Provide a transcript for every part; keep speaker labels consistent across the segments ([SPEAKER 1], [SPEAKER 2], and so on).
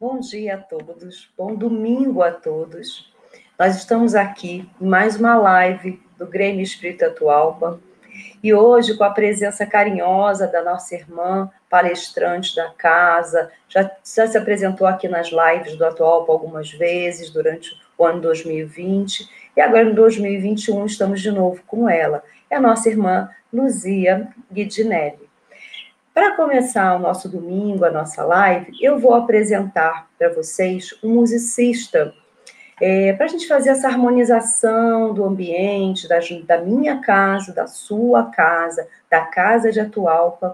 [SPEAKER 1] Bom dia a todos, bom domingo a todos. Nós estamos aqui em mais uma live do Grêmio Espírito Atualpa e hoje com a presença carinhosa da nossa irmã palestrante da casa, já, já se apresentou aqui nas lives do Atualpa algumas vezes durante o ano 2020 e agora em 2021 estamos de novo com ela. É a nossa irmã Luzia Guidinelli. Para começar o nosso domingo, a nossa live, eu vou apresentar para vocês um musicista, é, para a gente fazer essa harmonização do ambiente, da, da minha casa, da sua casa, da casa de Atualpa.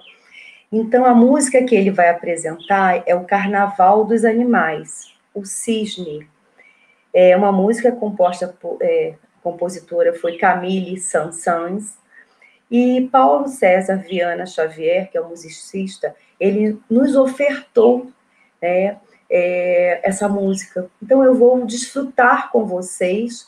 [SPEAKER 1] Então, a música que ele vai apresentar é o Carnaval dos Animais, o Cisne. É uma música composta por, é, compositora foi Camille Sansans, e Paulo César Viana Xavier, que é um musicista, ele nos ofertou né, é, essa música. Então eu vou desfrutar com vocês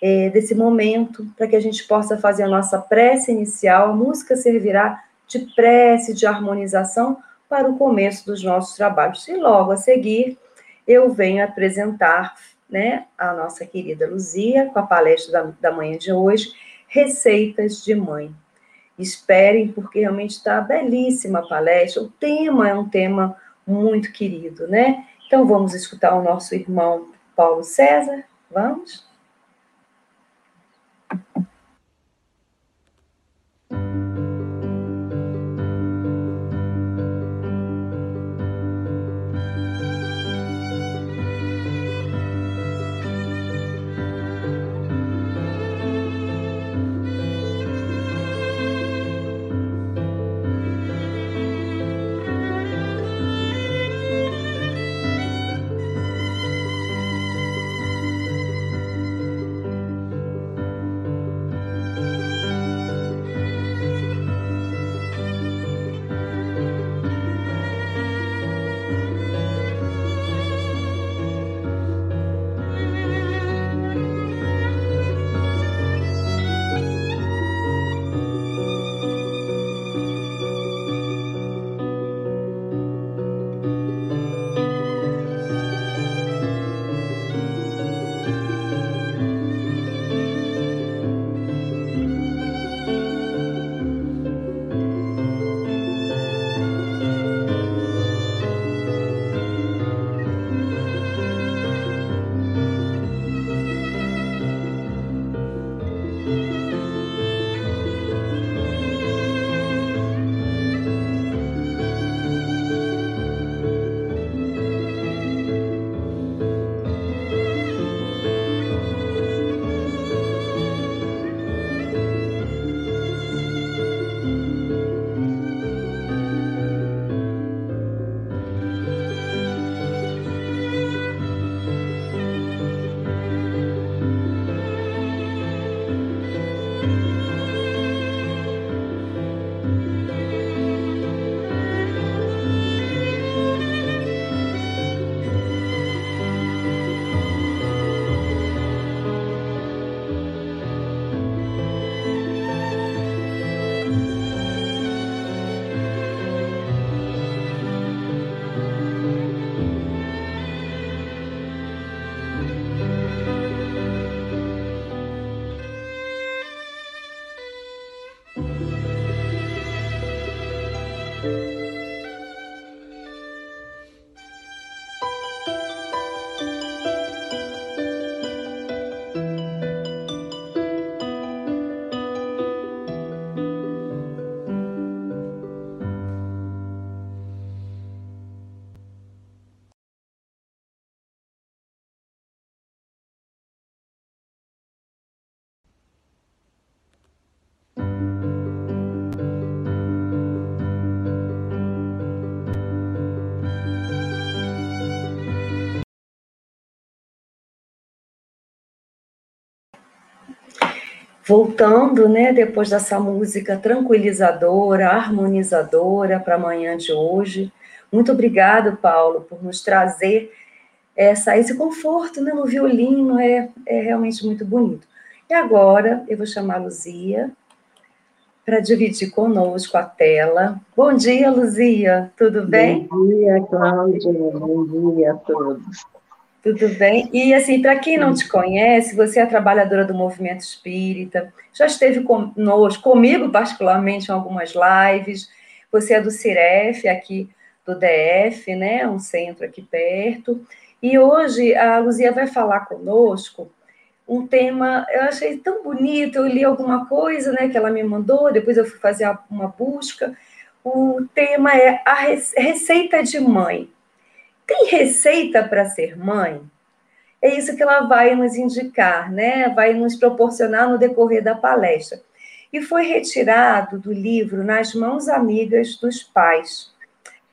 [SPEAKER 1] é, desse momento para que a gente possa fazer a nossa prece inicial. A música servirá de prece, de harmonização para o começo dos nossos trabalhos. E logo a seguir eu venho apresentar né, a nossa querida Luzia com a palestra da, da manhã de hoje, Receitas de Mãe. Esperem, porque realmente está belíssima a palestra. O tema é um tema muito querido, né? Então vamos escutar o nosso irmão Paulo César. Vamos? Voltando, né, depois dessa música tranquilizadora, harmonizadora para a manhã de hoje. Muito obrigado, Paulo, por nos trazer essa, esse conforto né, no violino, é, é realmente muito bonito. E agora eu vou chamar a Luzia para dividir conosco a tela. Bom dia, Luzia, tudo bem?
[SPEAKER 2] Bom dia, Cláudia, bom dia a todos.
[SPEAKER 1] Tudo bem? E assim, para quem não te conhece, você é trabalhadora do movimento espírita, já esteve conosco, comigo particularmente, em algumas lives. Você é do Ciref, aqui do DF, né? Um centro aqui perto. E hoje a Luzia vai falar conosco um tema, eu achei tão bonito, eu li alguma coisa, né, que ela me mandou, depois eu fui fazer uma busca. O tema é a receita de mãe. Tem receita para ser mãe? É isso que ela vai nos indicar, né? Vai nos proporcionar no decorrer da palestra. E foi retirado do livro Nas Mãos Amigas dos Pais.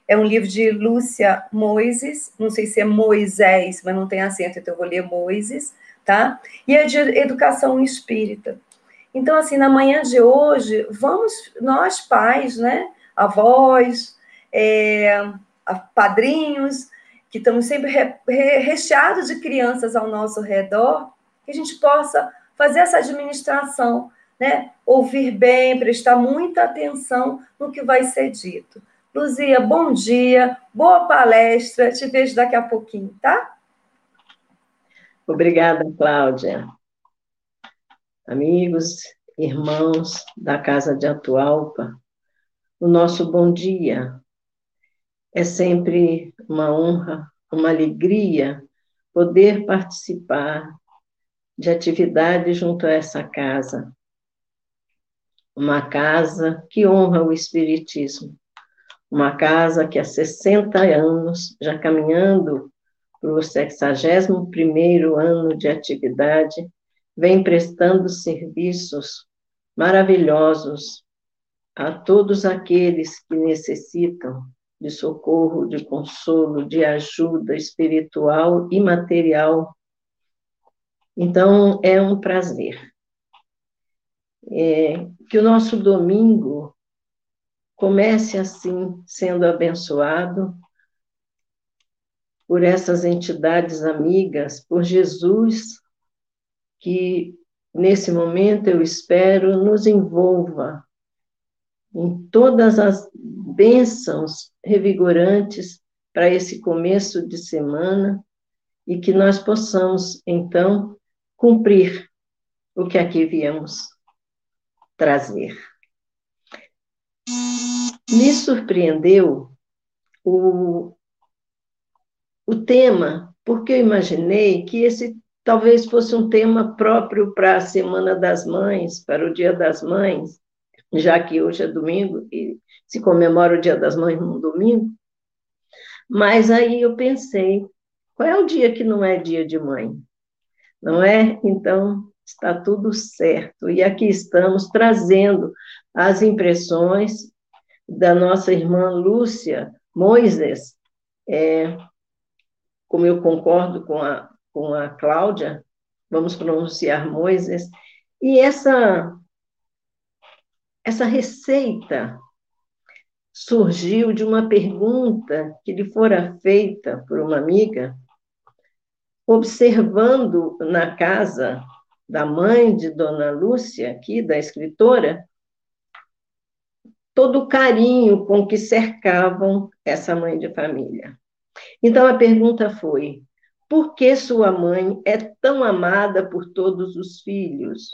[SPEAKER 1] É um livro de Lúcia Moises, não sei se é Moisés, mas não tem acento, então eu vou ler Moises, tá? E é de educação espírita. Então, assim, na manhã de hoje, vamos, nós pais, né, avós, é, padrinhos, que estamos sempre re, re, recheados de crianças ao nosso redor, que a gente possa fazer essa administração, né? Ouvir bem, prestar muita atenção no que vai ser dito. Luzia, bom dia, boa palestra, te vejo daqui a pouquinho, tá?
[SPEAKER 2] Obrigada, Cláudia. Amigos, irmãos da Casa de Atualpa, o nosso bom dia é sempre uma honra, uma alegria poder participar de atividades junto a essa casa. Uma casa que honra o Espiritismo. Uma casa que há 60 anos, já caminhando para o 61 ano de atividade, vem prestando serviços maravilhosos a todos aqueles que necessitam de socorro, de consolo, de ajuda espiritual e material. Então, é um prazer. É, que o nosso domingo comece assim, sendo abençoado por essas entidades amigas, por Jesus, que nesse momento eu espero nos envolva em todas as bênçãos revigorantes para esse começo de semana e que nós possamos, então, cumprir o que aqui viemos trazer. Me surpreendeu o, o tema, porque eu imaginei que esse talvez fosse um tema próprio para a Semana das Mães, para o Dia das Mães, já que hoje é domingo e se comemora o Dia das Mães num domingo. Mas aí eu pensei, qual é o dia que não é dia de mãe? Não é? Então, está tudo certo. E aqui estamos trazendo as impressões da nossa irmã Lúcia Moises, é, como eu concordo com a, com a Cláudia, vamos pronunciar Moises, e essa essa receita surgiu de uma pergunta que lhe fora feita por uma amiga, observando na casa da mãe de Dona Lúcia, aqui, da escritora, todo o carinho com que cercavam essa mãe de família. Então a pergunta foi: por que sua mãe é tão amada por todos os filhos?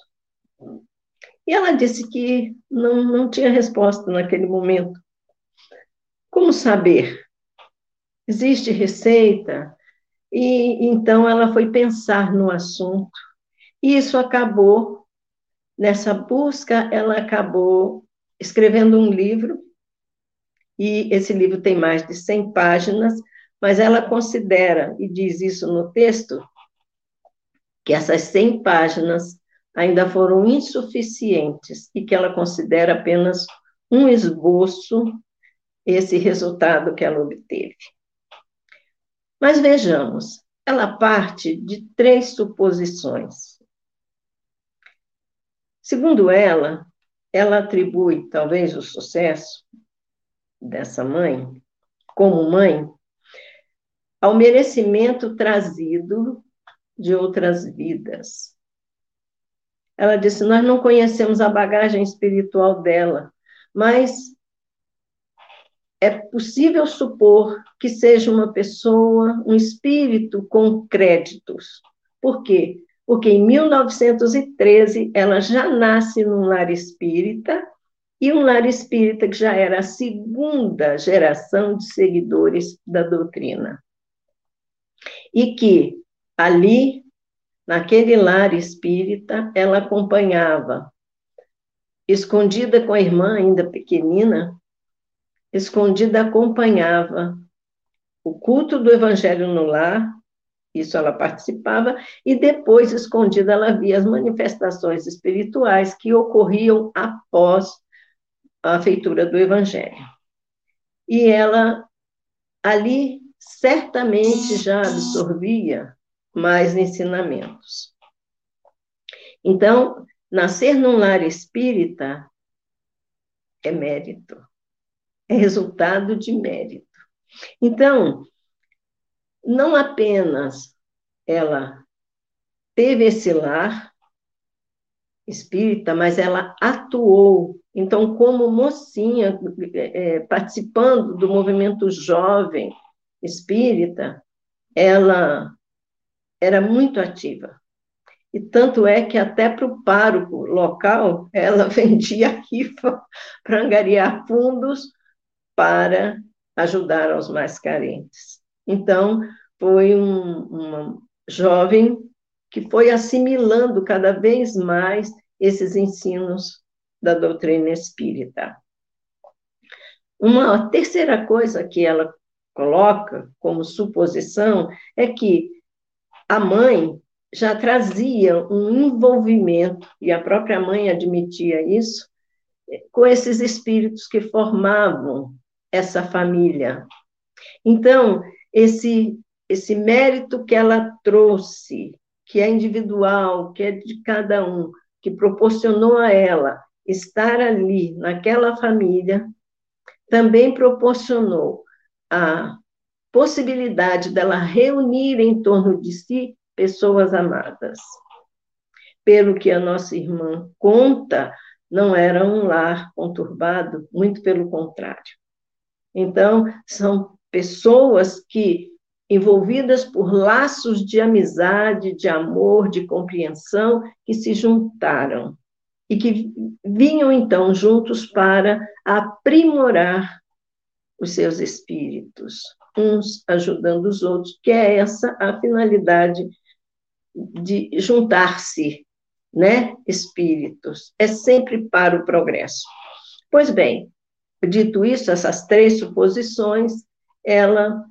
[SPEAKER 2] E ela disse que não, não tinha resposta naquele momento. Como saber? Existe receita? E então ela foi pensar no assunto. E isso acabou, nessa busca, ela acabou escrevendo um livro. E esse livro tem mais de 100 páginas, mas ela considera, e diz isso no texto, que essas 100 páginas ainda foram insuficientes e que ela considera apenas um esboço esse resultado que ela obteve. Mas vejamos, ela parte de três suposições. Segundo ela, ela atribui talvez o sucesso dessa mãe, como mãe, ao merecimento trazido de outras vidas ela disse: Nós não conhecemos a bagagem espiritual dela, mas é possível supor que seja uma pessoa, um espírito com créditos. Por quê? Porque em 1913 ela já nasce num lar espírita, e um lar espírita que já era a segunda geração de seguidores da doutrina. E que ali, naquele lar espírita, ela acompanhava, escondida com a irmã ainda pequenina, escondida acompanhava o culto do evangelho no lar, isso ela participava, e depois, escondida, ela via as manifestações espirituais que ocorriam após a feitura do evangelho. E ela ali certamente já absorvia mais ensinamentos. Então, nascer num lar espírita é mérito é resultado de mérito. Então, não apenas ela teve esse lar espírita, mas ela atuou. Então, como mocinha, é, participando do movimento jovem espírita, ela era muito ativa. E tanto é que até para o pároco local, ela vendia rifa para angariar fundos para ajudar aos mais carentes. Então, foi um, uma jovem que foi assimilando cada vez mais esses ensinos da doutrina espírita. Uma terceira coisa que ela coloca como suposição é que a mãe já trazia um envolvimento, e a própria mãe admitia isso, com esses espíritos que formavam essa família. Então, esse, esse mérito que ela trouxe, que é individual, que é de cada um, que proporcionou a ela estar ali, naquela família, também proporcionou a possibilidade dela reunir em torno de si pessoas amadas. Pelo que a nossa irmã conta, não era um lar conturbado, muito pelo contrário. Então, são pessoas que, envolvidas por laços de amizade, de amor, de compreensão, que se juntaram e que vinham então juntos para aprimorar os seus espíritos, uns ajudando os outros, que é essa a finalidade de juntar-se, né, espíritos, é sempre para o progresso. Pois bem, Dito isso, essas três suposições, ela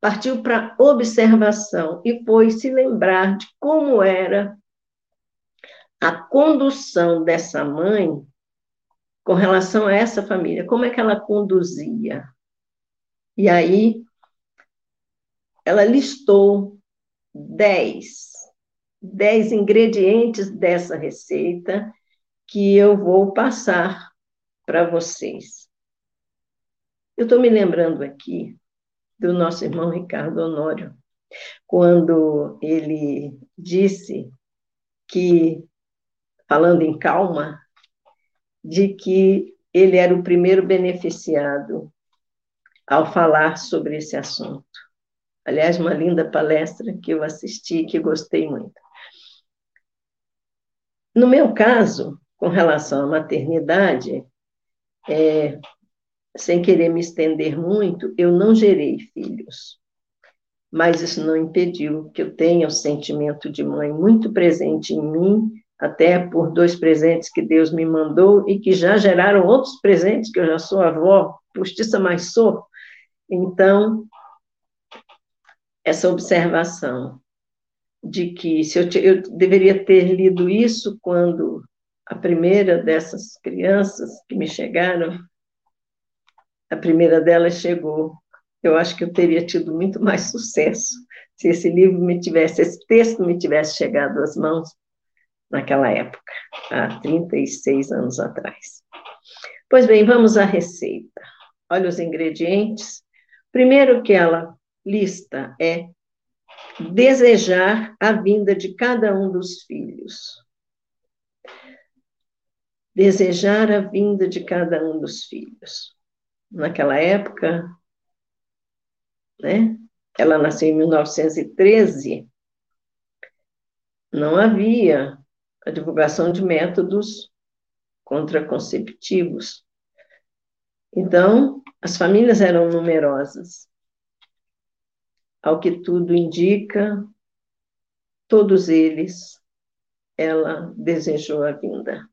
[SPEAKER 2] partiu para observação e foi se lembrar de como era a condução dessa mãe com relação a essa família, como é que ela conduzia. E aí, ela listou dez, dez ingredientes dessa receita que eu vou passar para vocês. Eu estou me lembrando aqui do nosso irmão Ricardo Honório, quando ele disse que, falando em calma, de que ele era o primeiro beneficiado ao falar sobre esse assunto. Aliás, uma linda palestra que eu assisti, que gostei muito. No meu caso, com relação à maternidade, é, sem querer me estender muito, eu não gerei filhos. Mas isso não impediu que eu tenha o sentimento de mãe muito presente em mim, até por dois presentes que Deus me mandou e que já geraram outros presentes, que eu já sou avó, postiça mais sou. Então, essa observação de que se eu, eu deveria ter lido isso quando a primeira dessas crianças que me chegaram, a primeira delas chegou. Eu acho que eu teria tido muito mais sucesso se esse livro me tivesse, esse texto me tivesse chegado às mãos naquela época, há 36 anos atrás. Pois bem, vamos à receita. Olha os ingredientes. Primeiro que ela lista é desejar a vinda de cada um dos filhos desejar a vinda de cada um dos filhos. Naquela época, né? Ela nasceu em 1913. Não havia a divulgação de métodos contraconceptivos. Então, as famílias eram numerosas. Ao que tudo indica, todos eles, ela desejou a vinda.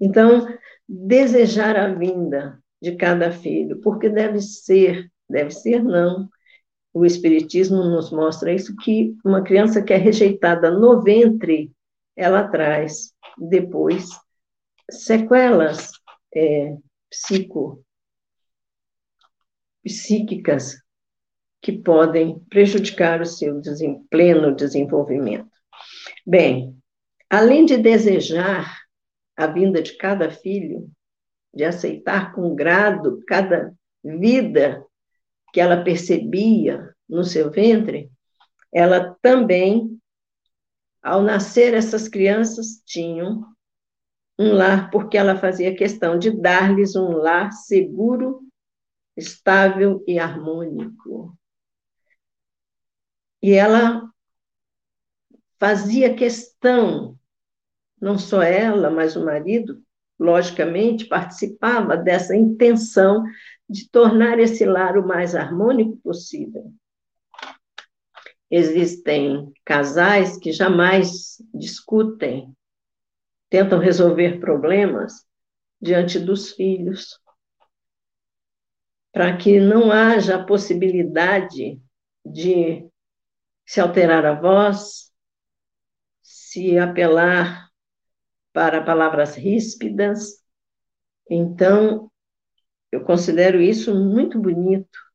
[SPEAKER 2] Então, desejar a vinda de cada filho, porque deve ser, deve ser não. O Espiritismo nos mostra isso, que uma criança que é rejeitada no ventre, ela traz depois sequelas é, psico, psíquicas que podem prejudicar o seu pleno desenvolvimento. Bem, além de desejar a vinda de cada filho, de aceitar com grado cada vida que ela percebia no seu ventre, ela também, ao nascer, essas crianças tinham um lar, porque ela fazia questão de dar-lhes um lar seguro, estável e harmônico. E ela fazia questão, não só ela, mas o marido, logicamente, participava dessa intenção de tornar esse lar o mais harmônico possível. Existem casais que jamais discutem tentam resolver problemas diante dos filhos, para que não haja a possibilidade de se alterar a voz, se apelar para palavras ríspidas. Então, eu considero isso muito bonito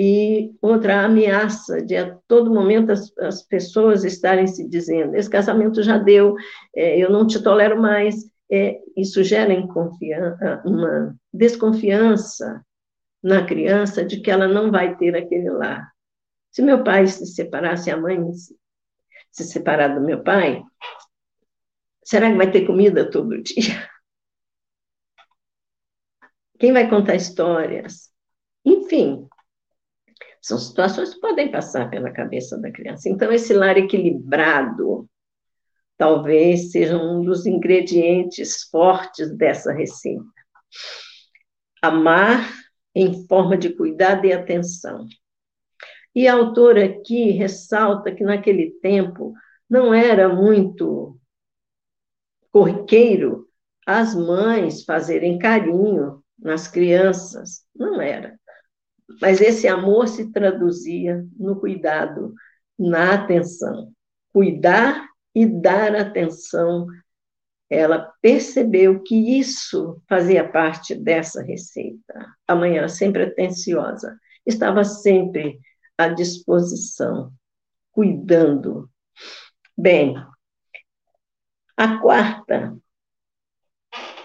[SPEAKER 2] e outra ameaça de a todo momento as, as pessoas estarem se dizendo: esse casamento já deu, é, eu não te tolero mais. É, isso gera uma desconfiança na criança de que ela não vai ter aquele lar. Se meu pai se separar, se a mãe se separar do meu pai, será que vai ter comida todo dia? Quem vai contar histórias? Enfim, são situações que podem passar pela cabeça da criança. Então, esse lar equilibrado talvez seja um dos ingredientes fortes dessa receita. Amar em forma de cuidado e atenção. E a autora aqui ressalta que naquele tempo não era muito corriqueiro as mães fazerem carinho nas crianças, não era. Mas esse amor se traduzia no cuidado, na atenção. Cuidar e dar atenção. Ela percebeu que isso fazia parte dessa receita. A mãe era sempre atenciosa, estava sempre à disposição, cuidando. Bem, a quarta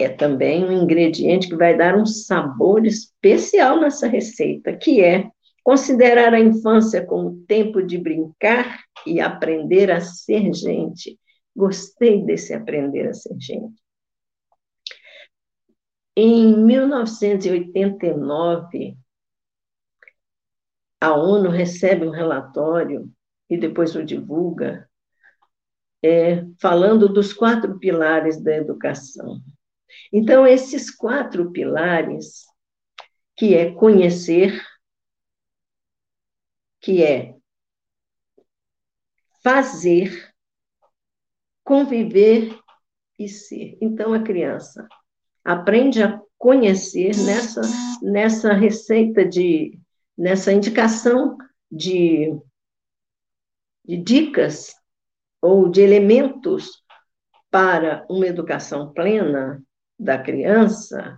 [SPEAKER 2] é também um ingrediente que vai dar um sabor especial nessa receita, que é considerar a infância como tempo de brincar e aprender a ser gente. Gostei desse aprender a ser gente. Em 1989, a ONU recebe um relatório e depois o divulga, é, falando dos quatro pilares da educação. Então, esses quatro pilares, que é conhecer, que é fazer, conviver e ser. Então, a criança aprende a conhecer nessa, nessa receita de, nessa indicação de, de dicas ou de elementos para uma educação plena, da criança,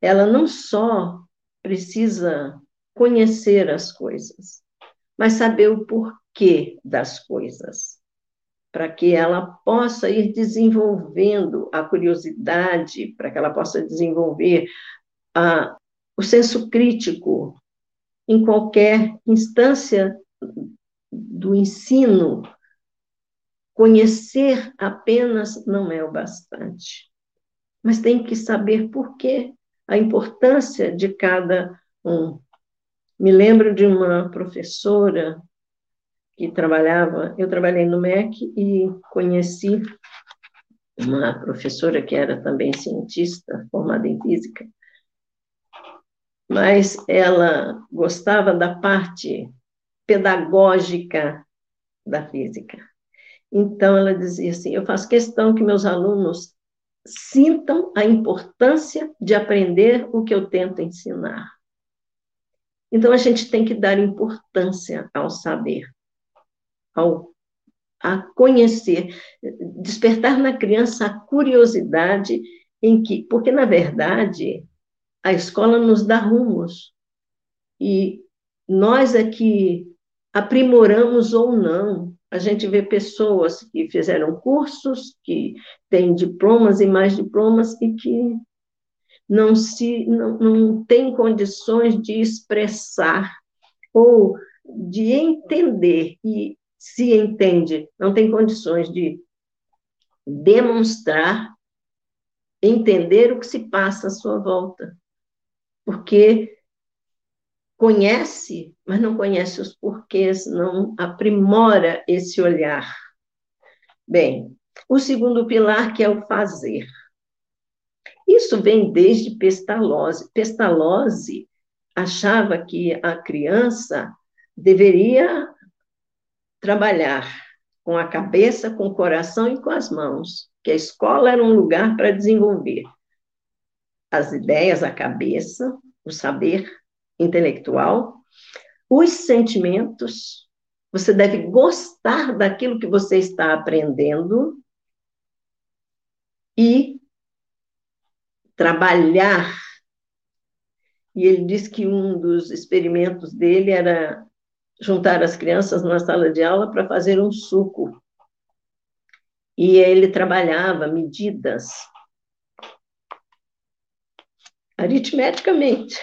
[SPEAKER 2] ela não só precisa conhecer as coisas, mas saber o porquê das coisas, para que ela possa ir desenvolvendo a curiosidade, para que ela possa desenvolver a, o senso crítico em qualquer instância do ensino. Conhecer apenas não é o bastante, mas tem que saber por quê, a importância de cada um. Me lembro de uma professora que trabalhava, eu trabalhei no MEC e conheci uma professora que era também cientista, formada em física, mas ela gostava da parte pedagógica da física. Então, ela dizia assim: eu faço questão que meus alunos sintam a importância de aprender o que eu tento ensinar. Então, a gente tem que dar importância ao saber, ao a conhecer, despertar na criança a curiosidade em que, porque na verdade a escola nos dá rumos e nós é que aprimoramos ou não. A gente vê pessoas que fizeram cursos, que têm diplomas e mais diplomas e que não se não, não têm condições de expressar ou de entender e se entende, não tem condições de demonstrar, entender o que se passa à sua volta. Porque conhece, mas não conhece os porquês, não aprimora esse olhar. Bem, o segundo pilar, que é o fazer. Isso vem desde Pestalozzi. Pestalozzi achava que a criança deveria trabalhar com a cabeça, com o coração e com as mãos, que a escola era um lugar para desenvolver as ideias, a cabeça, o saber intelectual, os sentimentos. Você deve gostar daquilo que você está aprendendo e trabalhar. E ele diz que um dos experimentos dele era juntar as crianças na sala de aula para fazer um suco. E ele trabalhava medidas aritmeticamente.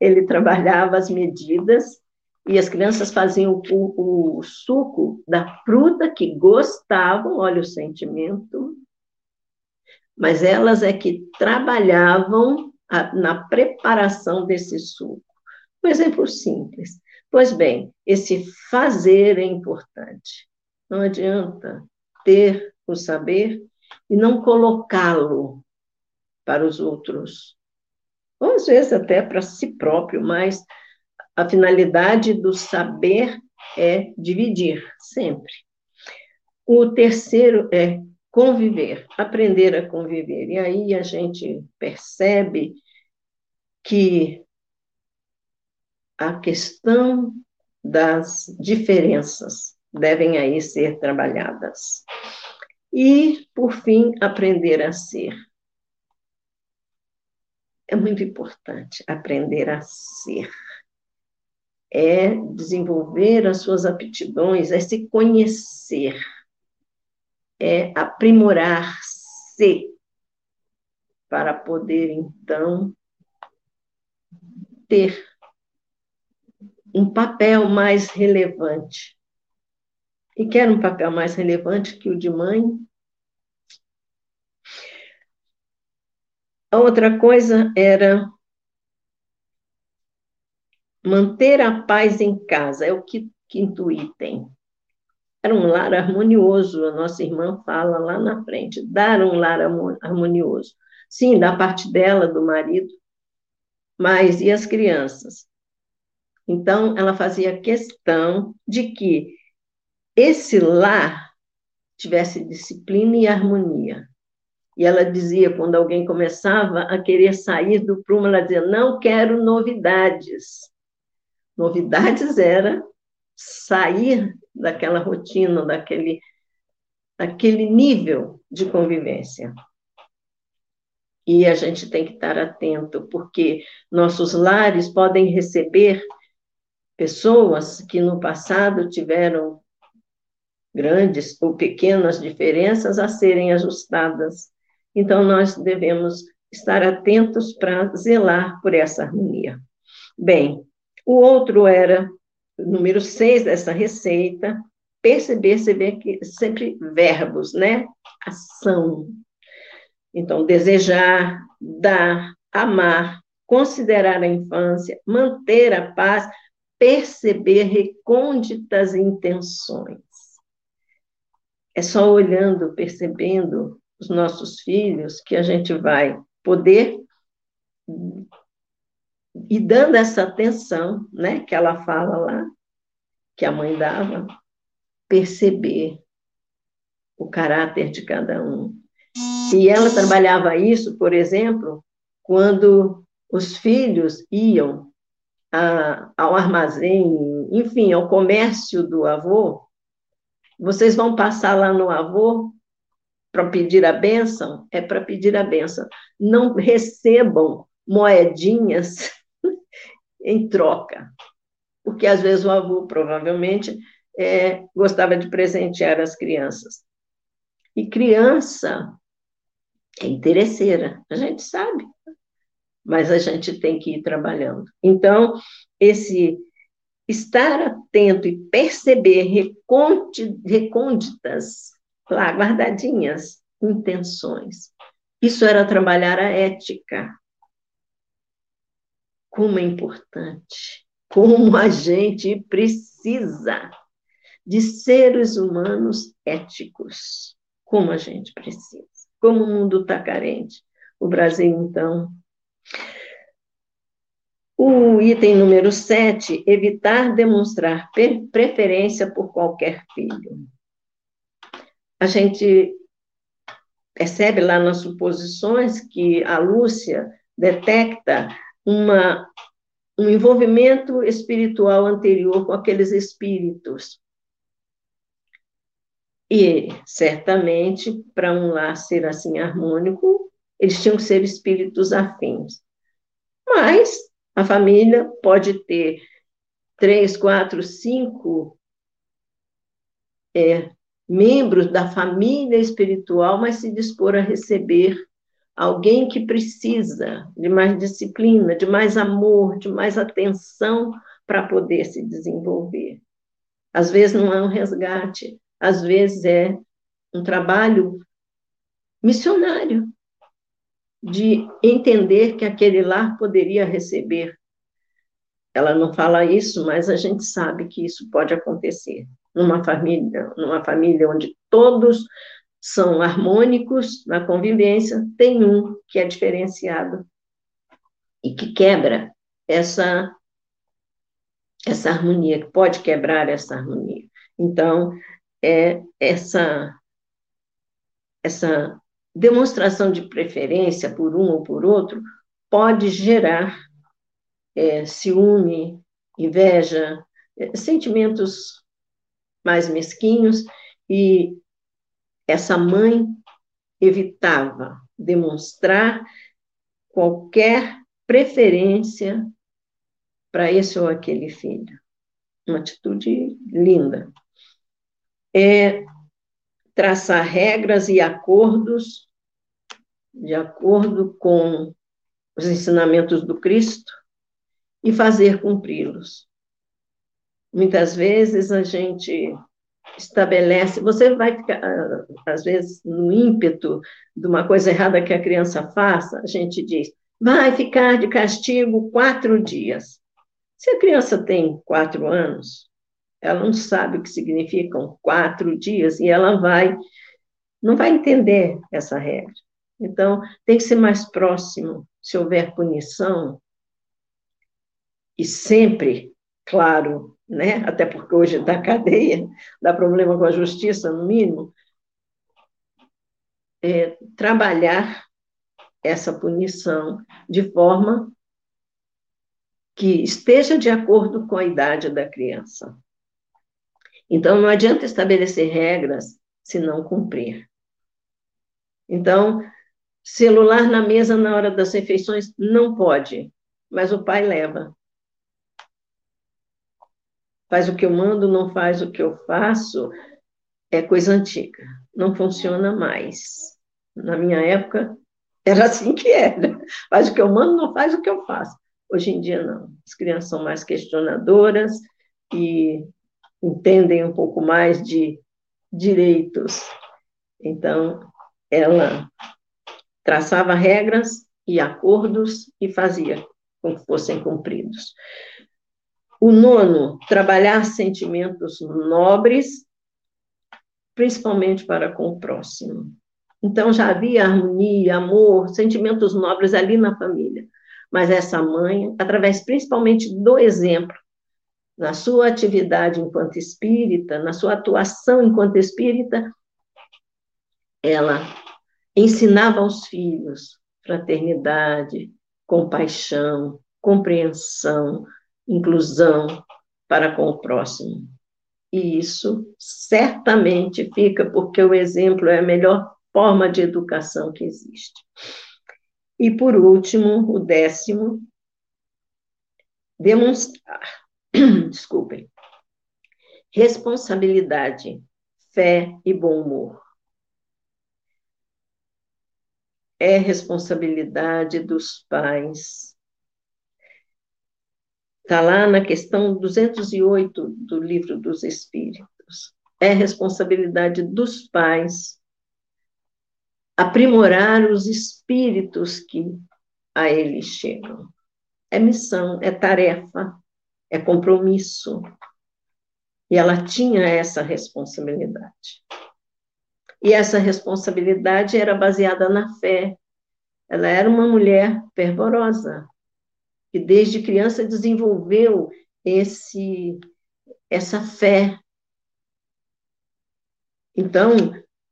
[SPEAKER 2] Ele trabalhava as medidas e as crianças faziam o, o, suco da fruta que gostavam, olha o sentimento, mas elas é que trabalhavam a, na preparação desse suco. Um exemplo simples. Pois bem, esse fazer é importante. Não adianta ter o saber e não colocá-lo para os outros. Ou às vezes até para si próprio, mas a finalidade do saber é dividir, sempre. O terceiro é conviver, aprender a conviver. E aí a gente percebe que a questão das diferenças devem aí ser trabalhadas. E, por fim, aprender a ser. É muito importante aprender a ser. É desenvolver as suas aptidões, é se conhecer, é aprimorar-se para poder, então, ter um papel mais relevante. E quer um papel mais relevante que o de mãe? A outra coisa era manter a paz em casa, é o que quinto item. Era um lar harmonioso, a nossa irmã fala lá na frente, dar um lar harmonioso. Sim, da parte dela, do marido, mas e as crianças? Então, ela fazia questão de que esse lar tivesse disciplina e harmonia. E ela dizia, quando alguém começava a querer sair do prumo, ela dizia: Não quero novidades. Novidades era sair daquela rotina, daquele, daquele nível de convivência. E a gente tem que estar atento, porque nossos lares podem receber pessoas que no passado tiveram grandes ou pequenas diferenças a serem ajustadas. Então, nós devemos estar atentos para zelar por essa harmonia. Bem, o outro era, número seis dessa receita, perceber, que sempre verbos, né? Ação. Então, desejar, dar, amar, considerar a infância, manter a paz, perceber recônditas intenções. É só olhando, percebendo os nossos filhos que a gente vai poder e dando essa atenção, né, que ela fala lá, que a mãe dava, perceber o caráter de cada um. E ela trabalhava isso, por exemplo, quando os filhos iam a, ao armazém, enfim, ao comércio do avô, vocês vão passar lá no avô para pedir a bênção? É para pedir a bênção. Não recebam moedinhas em troca, porque às vezes o avô provavelmente é, gostava de presentear as crianças. E criança é interesseira, a gente sabe, mas a gente tem que ir trabalhando. Então, esse estar atento e perceber recônditas, lá, guardadinhas, intenções. Isso era trabalhar a ética. Como é importante, como a gente precisa de seres humanos éticos, como a gente precisa, como o mundo está carente. O Brasil, então. O item número 7, evitar demonstrar preferência por qualquer filho. A gente percebe lá nas suposições que a Lúcia detecta uma, um envolvimento espiritual anterior com aqueles espíritos e, certamente, para um lar ser assim harmônico, eles tinham que ser espíritos afins. Mas a família pode ter três, quatro, cinco é, membros da família espiritual, mas se dispor a receber alguém que precisa de mais disciplina, de mais amor, de mais atenção para poder se desenvolver. Às vezes não é um resgate, às vezes é um trabalho missionário de entender que aquele lar poderia receber. Ela não fala isso, mas a gente sabe que isso pode acontecer numa família, numa família onde todos são harmônicos na convivência, tem um que é diferenciado e que quebra essa essa harmonia, que pode quebrar essa harmonia. Então, é, essa, essa demonstração de preferência por um ou por outro pode gerar é, ciúme, inveja, é, sentimentos mais mesquinhos, e essa mãe evitava demonstrar qualquer preferência para esse ou aquele filho. Uma atitude linda é traçar regras e acordos de acordo com os ensinamentos do Cristo e fazer cumpri-los. Muitas vezes a gente estabelece, você vai ficar, às vezes, no ímpeto de uma coisa errada que a criança faça, a gente diz, vai ficar de castigo quatro dias. Se a criança tem quatro anos, ela não sabe o que significam quatro dias e ela vai, não vai entender essa regra. Então, tem que ser mais próximo. Se houver punição, e sempre, claro, né? até porque hoje dá cadeia, dá problema com a justiça, no mínimo, é, trabalhar essa punição de forma que esteja de acordo com a idade da criança. Então, não adianta estabelecer regras se não cumprir. Então, celular na mesa na hora das refeições não pode, mas o pai leva. Faz o que eu mando, não faz o que eu faço, é coisa antiga, não funciona mais. Na minha época, era assim que era. Faz o que eu mando, não faz o que eu faço. Hoje em dia, não. As crianças são mais questionadoras e entendem um pouco mais de direitos. Então, ela traçava regras e acordos e fazia com que fossem cumpridos. O nono, trabalhar sentimentos nobres, principalmente para com o próximo. Então já havia harmonia, amor, sentimentos nobres ali na família. Mas essa mãe, através principalmente do exemplo, na sua atividade enquanto espírita, na sua atuação enquanto espírita, ela ensinava aos filhos fraternidade, compaixão, compreensão, inclusão para com o próximo. E isso certamente fica porque o exemplo é a melhor forma de educação que existe. E por último, o décimo, demonstrar, desculpem, responsabilidade, fé e bom humor. É responsabilidade dos pais. Está lá na questão 208 do Livro dos Espíritos. É responsabilidade dos pais aprimorar os espíritos que a eles chegam. É missão, é tarefa, é compromisso. E ela tinha essa responsabilidade. E essa responsabilidade era baseada na fé. Ela era uma mulher fervorosa, que desde criança desenvolveu esse essa fé. Então,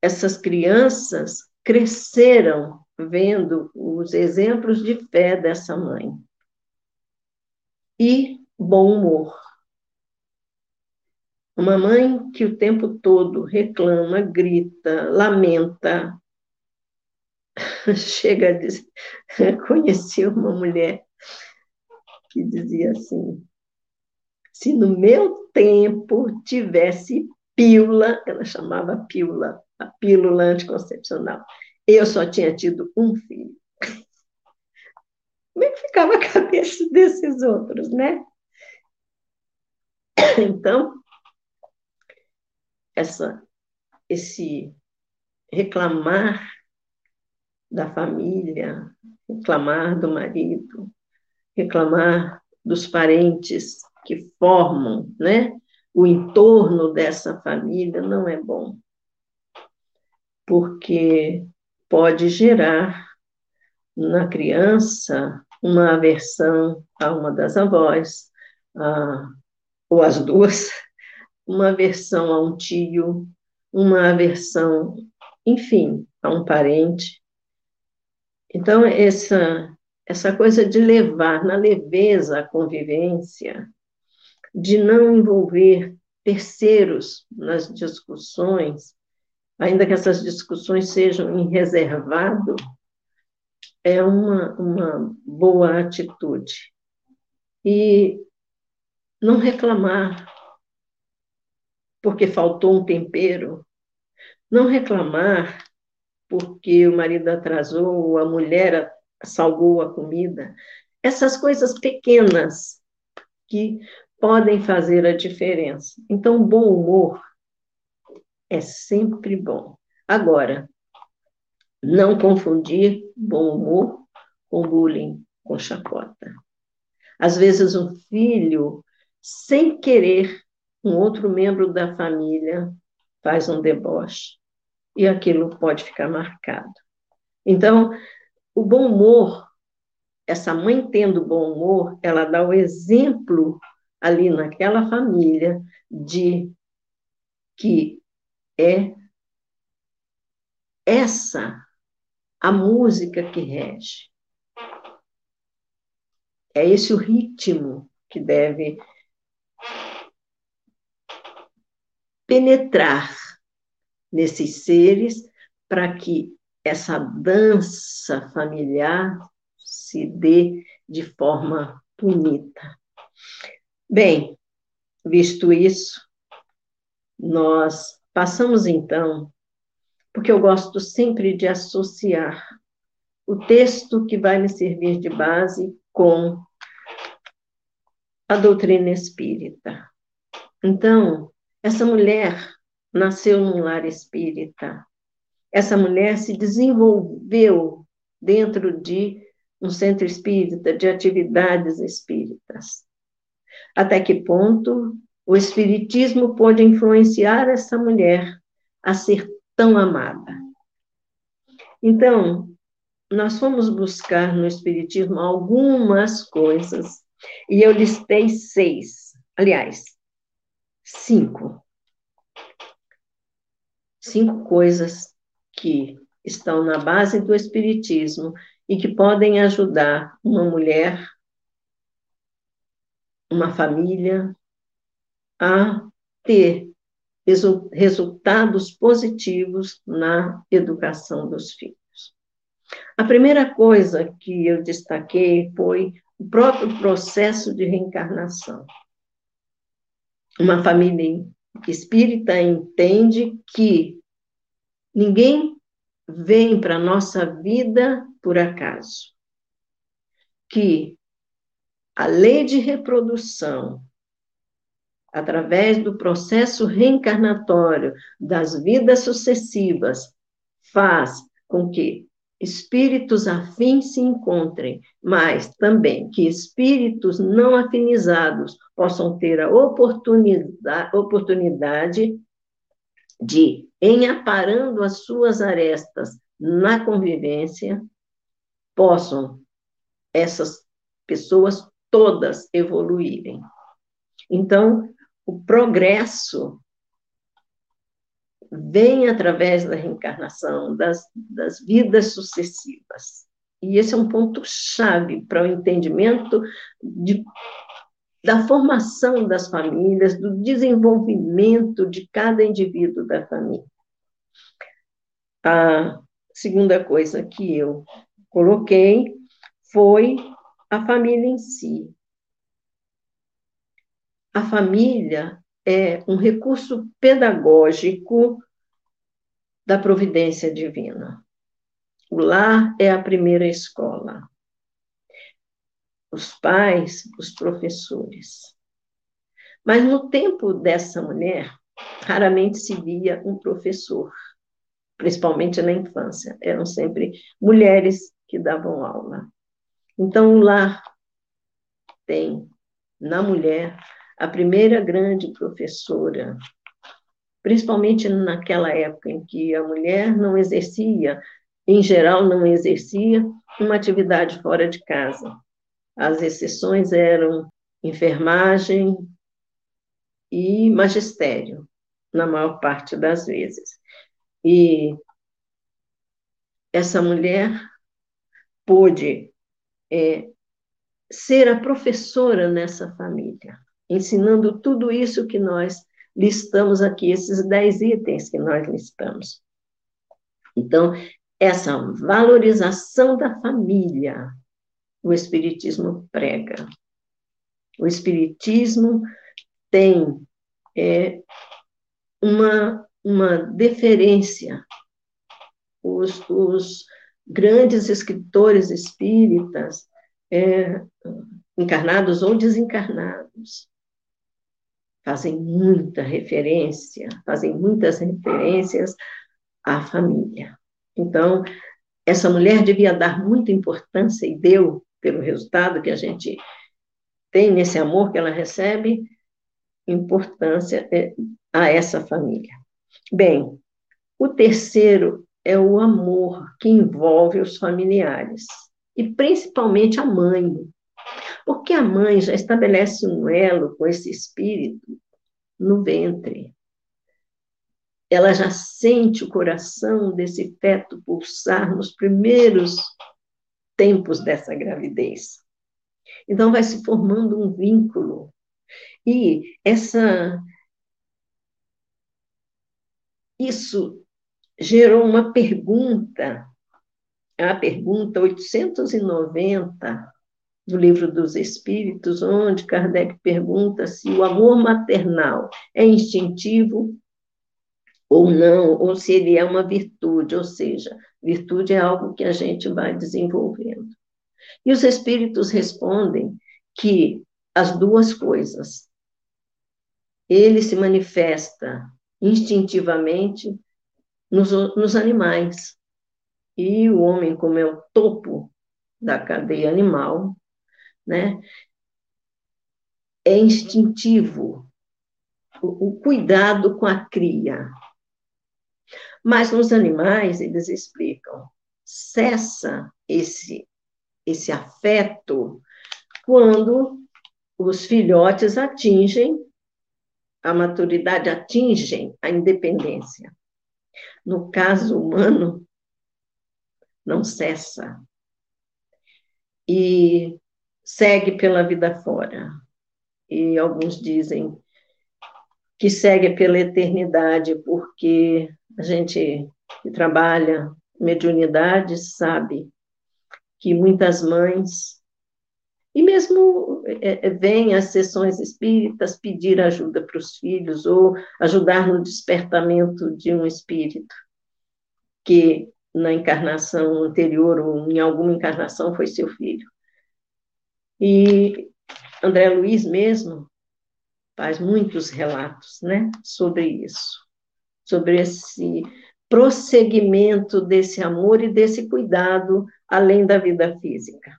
[SPEAKER 2] essas crianças cresceram vendo os exemplos de fé dessa mãe. E bom humor. Uma mãe que o tempo todo reclama, grita, lamenta. Chega a dizer, conheci uma mulher que dizia assim: se no meu tempo tivesse pílula, ela chamava pílula, a pílula anticoncepcional. Eu só tinha tido um filho. Como é que ficava a cabeça desses outros, né? Então, essa, esse reclamar da família, reclamar do marido, reclamar dos parentes que formam, né, o entorno dessa família não é bom porque pode gerar na criança uma aversão a uma das avós, a, ou as duas, uma aversão a um tio, uma aversão, enfim, a um parente. Então, essa, essa coisa de levar na leveza a convivência, de não envolver terceiros nas discussões, ainda que essas discussões sejam em reservado, é uma, uma boa atitude. E não reclamar porque faltou um tempero, não reclamar porque o marido atrasou ou a mulher salgou a comida. Essas coisas pequenas que podem fazer a diferença. Então, bom humor é sempre bom. Agora, não confundir bom humor com bullying, com chacota. Às vezes, um filho, sem querer, um outro membro da família faz um deboche e aquilo pode ficar marcado. Então, o bom humor, essa mãe tendo bom humor, ela dá o exemplo ali naquela família de que é essa a música que rege. É esse o ritmo que deve penetrar nesses seres para que essa dança familiar se dê de forma bonita. Bem, visto isso, nós Passamos então, porque eu gosto sempre de associar o texto que vai me servir de base com a doutrina espírita. Então, Essa mulher nasceu num lar espírita. Essa mulher se desenvolveu dentro de um centro espírita, de atividades espíritas. Até que ponto o espiritismo pode influenciar essa mulher a ser tão amada? Então, nós fomos buscar no espiritismo algumas coisas e eu listei seis, aliás, cinco. Cinco coisas que estão na base do Espiritismo e que podem ajudar uma mulher, uma família, a ter resultados positivos na educação dos filhos. A primeira coisa que eu destaquei foi o próprio processo de reencarnação uma família espírita entende que ninguém vem para a nossa vida por acaso. Que a lei de reprodução, através do processo reencarnatório das vidas sucessivas, faz com que espíritos afins se encontrem, mas também que espíritos não afinizados possam ter a oportunidade, oportunidade de, em aparando as suas arestas na convivência, possam essas pessoas todas evoluírem. Então, o progresso vem através da reencarnação, das, das vidas sucessivas. E esse é um ponto-chave para o entendimento de, da formação das famílias, do desenvolvimento de cada indivíduo da família. A segunda coisa que eu coloquei foi a família em si. A família é um recurso pedagógico da providência divina. O lar é a primeira escola. Os pais, os professores. Mas no tempo dessa mulher, raramente se via um professor, principalmente na infância. Eram sempre mulheres que davam aula. Então, o lar tem na mulher a primeira grande professora, principalmente naquela época em que a mulher não exercia, em geral, não exercia uma atividade fora de casa. As exceções eram enfermagem e magistério, na maior parte das vezes. E essa mulher pôde é, ser a professora nessa família ensinando tudo isso que nós listamos aqui, esses dez itens que nós listamos. Então, essa valorização da família, o Espiritismo prega. O Espiritismo tem é, uma, uma deferência. Os, os grandes escritores espíritas, é, encarnados ou desencarnados, fazem muita referência, fazem muitas referências à família. Então, essa mulher devia dar muita importância e deu pelo resultado que a gente tem nesse amor que ela recebe, importância é, a essa família. Bem, o terceiro é o amor que envolve os familiares, e principalmente a mãe, porque a mãe já estabelece um elo com esse espírito no ventre. Ela já sente o coração desse feto pulsar nos primeiros tempos dessa gravidez. Então vai se formando um vínculo. E essa isso gerou uma pergunta, a pergunta 890 do Livro dos Espíritos, onde Kardec pergunta se o amor maternal é instintivo ou não, ou se ele é uma virtude, ou seja, virtude é algo que a gente vai desenvolvendo. E os espíritos respondem que as duas coisas ele se manifesta instintivamente nos, nos animais. E o homem, como é o topo da cadeia animal, né, é instintivo o, o cuidado com a cria. Mas nos animais, eles explicam, cessa esse, esse afeto quando os filhotes atingem a maturidade, atingem a independência. No caso humano, não cessa. E segue pela vida fora. E alguns dizem que segue pela eternidade, porque a gente que trabalha mediunidade sabe que muitas mães, e mesmo é, é, vêm às sessões espíritas pedir ajuda para os filhos ou ajudar no despertamento de um espírito que na encarnação anterior ou em alguma encarnação foi seu filho. E André Luiz mesmo faz muitos relatos, né, sobre isso, sobre esse prosseguimento desse amor e desse cuidado além da vida física.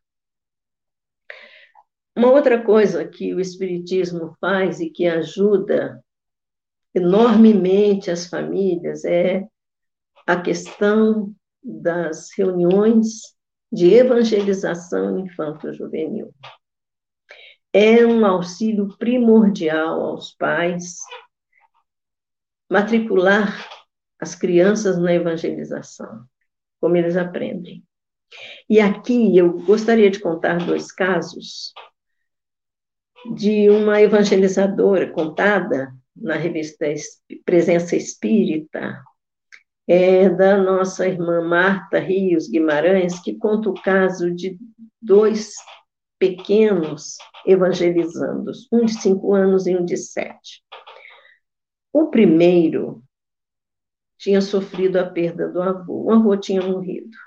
[SPEAKER 2] Uma outra coisa que o Espiritismo faz e que ajuda enormemente as famílias é a questão das reuniões de evangelização infanto-juvenil. É um auxílio primordial aos pais matricular as crianças na evangelização, como eles aprendem. E aqui eu gostaria de contar dois casos de uma evangelizadora contada na revista Presença Espírita, é da nossa irmã Marta Rios Guimarães, que conta o caso de dois pequenos evangelizando, um de cinco anos e um de sete. O primeiro tinha sofrido a perda do avô, o avô tinha morrido.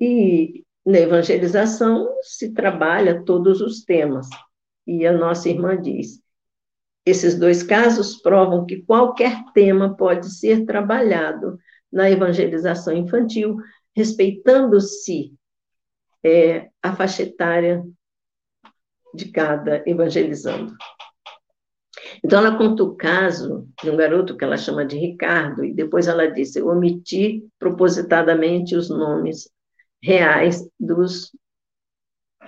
[SPEAKER 2] E na evangelização se trabalha todos os temas. E a nossa irmã diz: esses dois casos provam que qualquer tema pode ser trabalhado na evangelização infantil, respeitando-se é, a faixa etária de cada evangelizando. Então, ela conta o caso de um garoto que ela chama de Ricardo, e depois ela disse: Eu omiti propositadamente os nomes reais dos,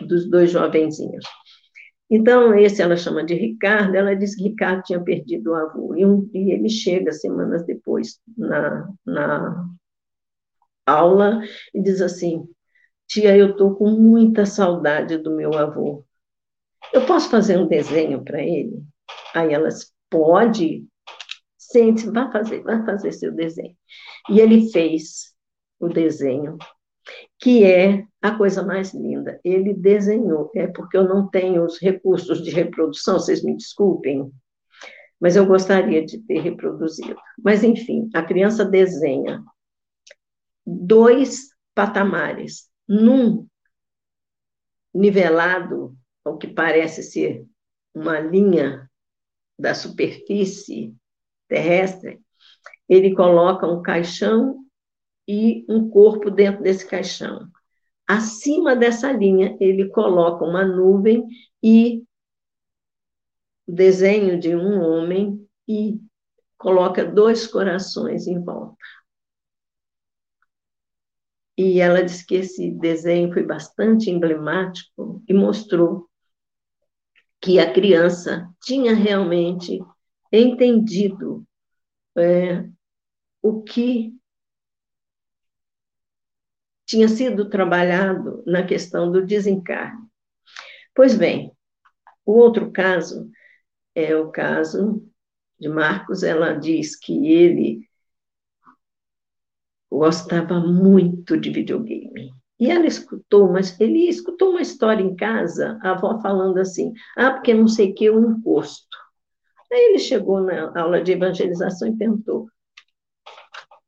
[SPEAKER 2] dos dois jovenzinhos. Então, esse ela chama de Ricardo, ela disse que Ricardo tinha perdido o avô, e, um, e ele chega semanas depois na, na aula e diz assim, tia, eu estou com muita saudade do meu avô, eu posso fazer um desenho para ele? Aí elas, pode, sente, vai fazer, vai fazer seu desenho. E ele fez o desenho que é a coisa mais linda. Ele desenhou, é porque eu não tenho os recursos de reprodução, vocês me desculpem, mas eu gostaria de ter reproduzido. Mas, enfim, a criança desenha dois patamares, num nivelado, ao que parece ser uma linha da superfície terrestre, ele coloca um caixão e um corpo dentro desse caixão. Acima dessa linha, ele coloca uma nuvem e o desenho de um homem e coloca dois corações em volta. E ela disse que esse desenho foi bastante emblemático e mostrou que a criança tinha realmente entendido é, o que tinha sido trabalhado na questão do desencarne. Pois bem, o outro caso é o caso de Marcos, ela diz que ele gostava muito de videogame. E ela escutou, mas ele escutou uma história em casa, a avó falando assim: ah, porque não sei o que, o encosto. Aí ele chegou na aula de evangelização e perguntou: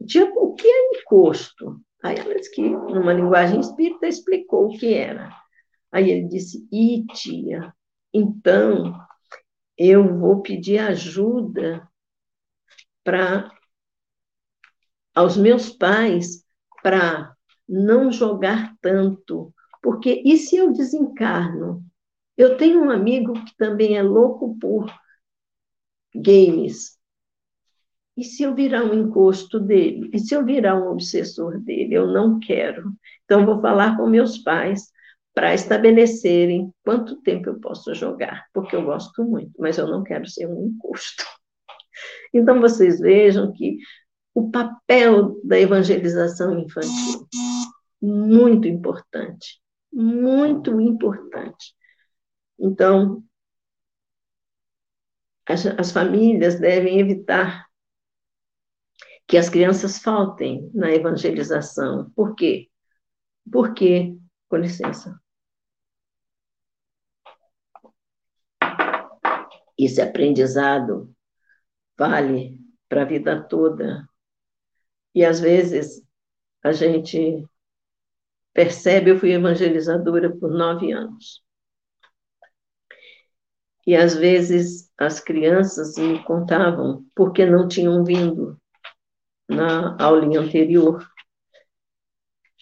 [SPEAKER 2] o que é encosto? Aí ela disse que, numa linguagem espírita, explicou o que era. Aí ele disse, e tia, então, eu vou pedir ajuda para aos meus pais para não jogar tanto, porque e se eu desencarno? Eu tenho um amigo que também é louco por games. E se eu virar um encosto dele? E se eu virar um obsessor dele? Eu não quero. Então, vou falar com meus pais para estabelecerem quanto tempo eu posso jogar, porque eu gosto muito, mas eu não quero ser um encosto. Então, vocês vejam que o papel da evangelização infantil, muito importante, muito importante. Então, as, as famílias devem evitar que as crianças faltem na evangelização. Por quê? Porque, com licença. Esse aprendizado vale para a vida toda. E às vezes a gente percebe, eu fui evangelizadora por nove anos. E às vezes as crianças me contavam porque não tinham vindo na aulinha anterior.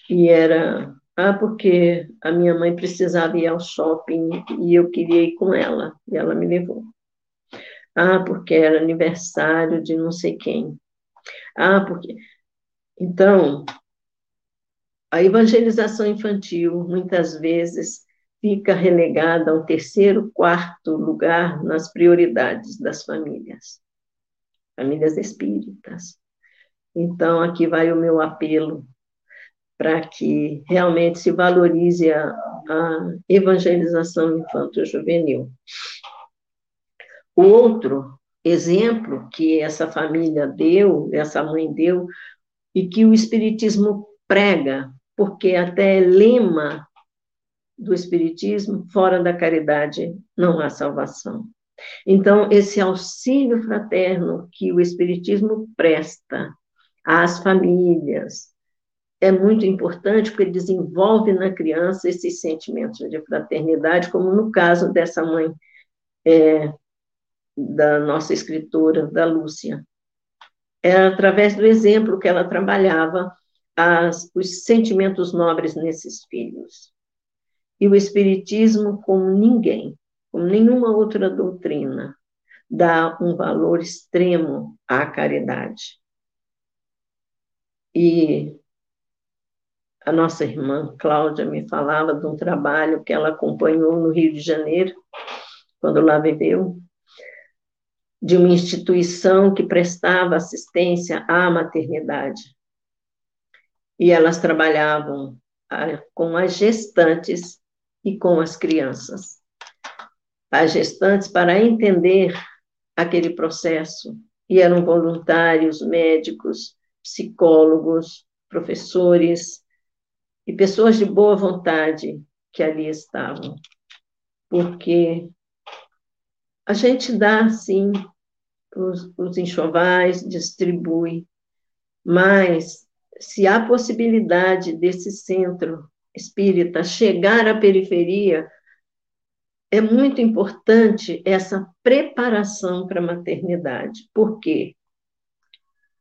[SPEAKER 2] E era, ah, porque a minha mãe precisava ir ao shopping e eu queria ir com ela, e ela me levou. Ah, porque era aniversário de não sei quem. Ah, porque. Então, a evangelização infantil, muitas vezes, fica relegada ao terceiro, quarto lugar nas prioridades das famílias, famílias espíritas. Então, aqui vai o meu apelo para que realmente se valorize a, a evangelização infanto-juvenil. O outro exemplo que essa família deu, essa mãe deu, e que o Espiritismo prega, porque até é lema do Espiritismo, fora da caridade não há salvação. Então, esse auxílio fraterno que o Espiritismo presta às famílias é muito importante, porque desenvolve na criança esses sentimentos de fraternidade, como no caso dessa mãe é, da nossa escritora, da Lúcia. Era através do exemplo que ela trabalhava as, os sentimentos nobres nesses filhos. E o Espiritismo, como ninguém, como nenhuma outra doutrina, dá um valor extremo à caridade. E a nossa irmã Cláudia me falava de um trabalho que ela acompanhou no Rio de Janeiro, quando lá viveu, de uma instituição que prestava assistência à maternidade. E elas trabalhavam com as gestantes e com as crianças. As gestantes, para entender aquele processo, e eram voluntários, médicos, psicólogos, professores e pessoas de boa vontade que ali estavam. Porque a gente dá, sim, os, os enxovais, distribui, mas se há possibilidade desse centro espírita chegar à periferia, é muito importante essa preparação para a maternidade. Por quê?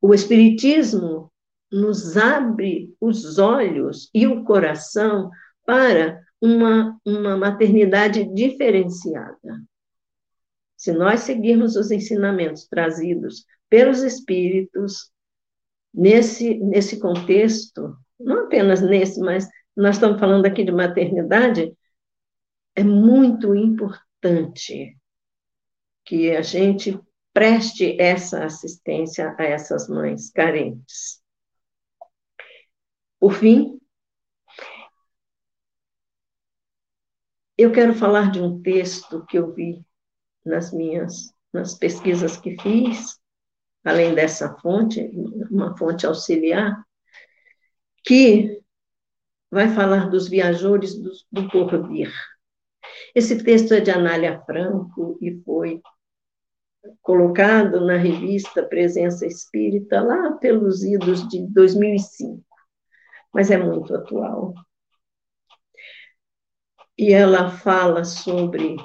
[SPEAKER 2] O Espiritismo nos abre os olhos e o coração para uma, uma maternidade diferenciada. Se nós seguirmos os ensinamentos trazidos pelos espíritos, nesse, nesse contexto, não apenas nesse, mas nós estamos falando aqui de maternidade, é muito importante que a gente preste essa assistência a essas mães carentes. Por fim, eu quero falar de um texto que eu vi nas minhas nas pesquisas que fiz, além dessa fonte, uma fonte auxiliar, que vai falar dos viajores do, do porvir. Esse texto é de Anália Franco e foi colocado na revista Presença Espírita lá pelos idos de 2005, mas é muito atual. E ela fala sobre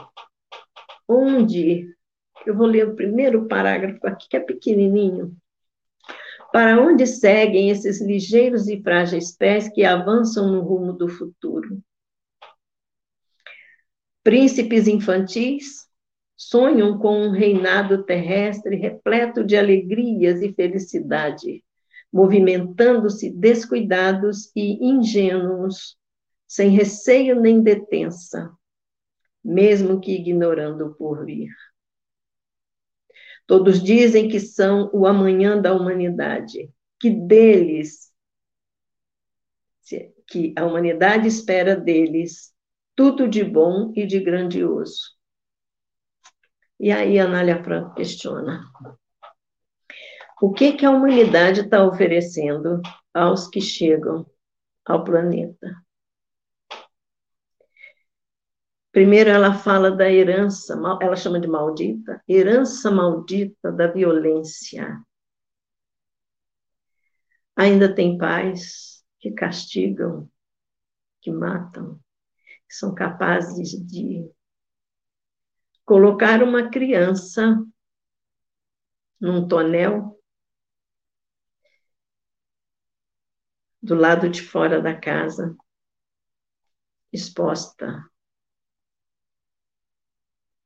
[SPEAKER 2] onde Eu vou ler o primeiro parágrafo aqui, que é pequenininho. Para onde seguem esses ligeiros e frágeis pés que avançam no rumo do futuro? Príncipes infantis sonham com um reinado terrestre repleto de alegrias e felicidade, movimentando-se descuidados e ingênuos, sem receio nem detença, mesmo que ignorando o porvir. Todos dizem que são o amanhã da humanidade, que deles, que a humanidade espera deles tudo de bom e de grandioso. E aí Anália Franco questiona: o que, que a humanidade está oferecendo aos que chegam ao planeta? Primeiro, ela fala da herança, ela chama de maldita, herança maldita da violência. Ainda tem pais que castigam, que matam, que são capazes de colocar uma criança num tonel do lado de fora da casa, exposta